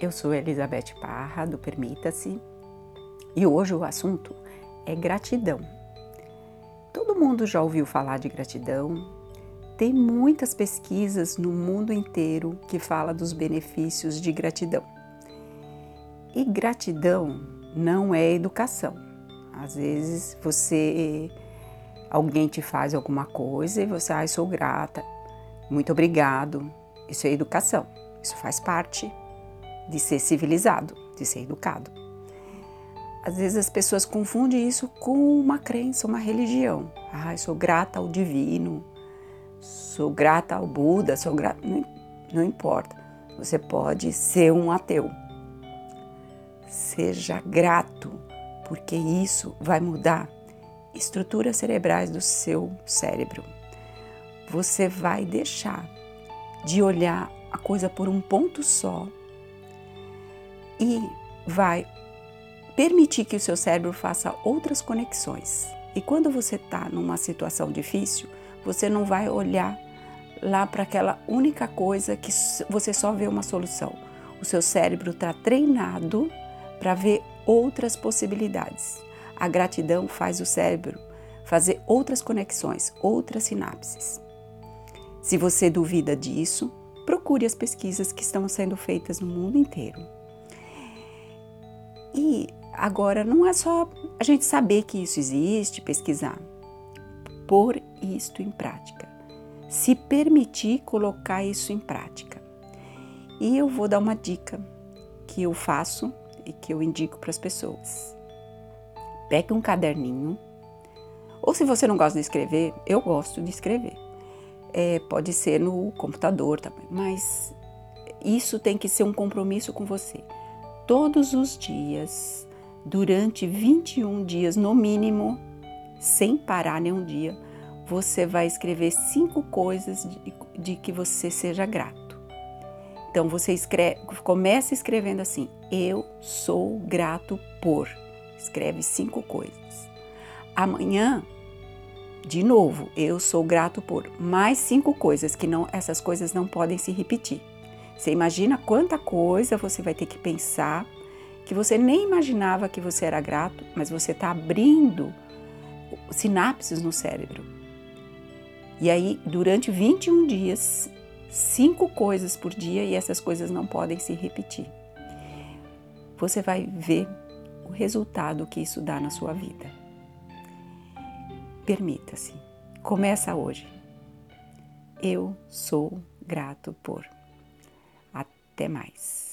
Eu sou Elizabeth Parra, do Permita-se, e hoje o assunto é gratidão. Todo mundo já ouviu falar de gratidão? Tem muitas pesquisas no mundo inteiro que fala dos benefícios de gratidão. E gratidão não é educação. Às vezes você alguém te faz alguma coisa e você, ai, ah, sou grata, muito obrigado. Isso é educação. Isso faz parte de ser civilizado, de ser educado. Às vezes as pessoas confundem isso com uma crença, uma religião. Ah, sou grata ao divino, sou grata ao Buda, sou grata. Não, não importa. Você pode ser um ateu. Seja grato, porque isso vai mudar estruturas cerebrais do seu cérebro. Você vai deixar de olhar a coisa por um ponto só e vai permitir que o seu cérebro faça outras conexões. E quando você está numa situação difícil, você não vai olhar lá para aquela única coisa que você só vê uma solução. O seu cérebro está treinado para ver outras possibilidades. A gratidão faz o cérebro fazer outras conexões, outras sinapses. Se você duvida disso, procure as pesquisas que estão sendo feitas no mundo inteiro. E agora não é só a gente saber que isso existe, pesquisar, pôr isto em prática, se permitir colocar isso em prática. E eu vou dar uma dica que eu faço e que eu indico para as pessoas. Pegue um caderninho, ou se você não gosta de escrever, eu gosto de escrever. É, pode ser no computador também, mas isso tem que ser um compromisso com você todos os dias, durante 21 dias no mínimo, sem parar nenhum dia, você vai escrever cinco coisas de, de que você seja grato. Então você escreve, começa escrevendo assim: Eu sou grato por. Escreve cinco coisas. Amanhã, de novo, eu sou grato por mais cinco coisas que não, essas coisas não podem se repetir. Você imagina quanta coisa você vai ter que pensar que você nem imaginava que você era grato, mas você está abrindo sinapses no cérebro. E aí, durante 21 dias, cinco coisas por dia e essas coisas não podem se repetir. Você vai ver o resultado que isso dá na sua vida. Permita-se. Começa hoje. Eu sou grato por. Até mais.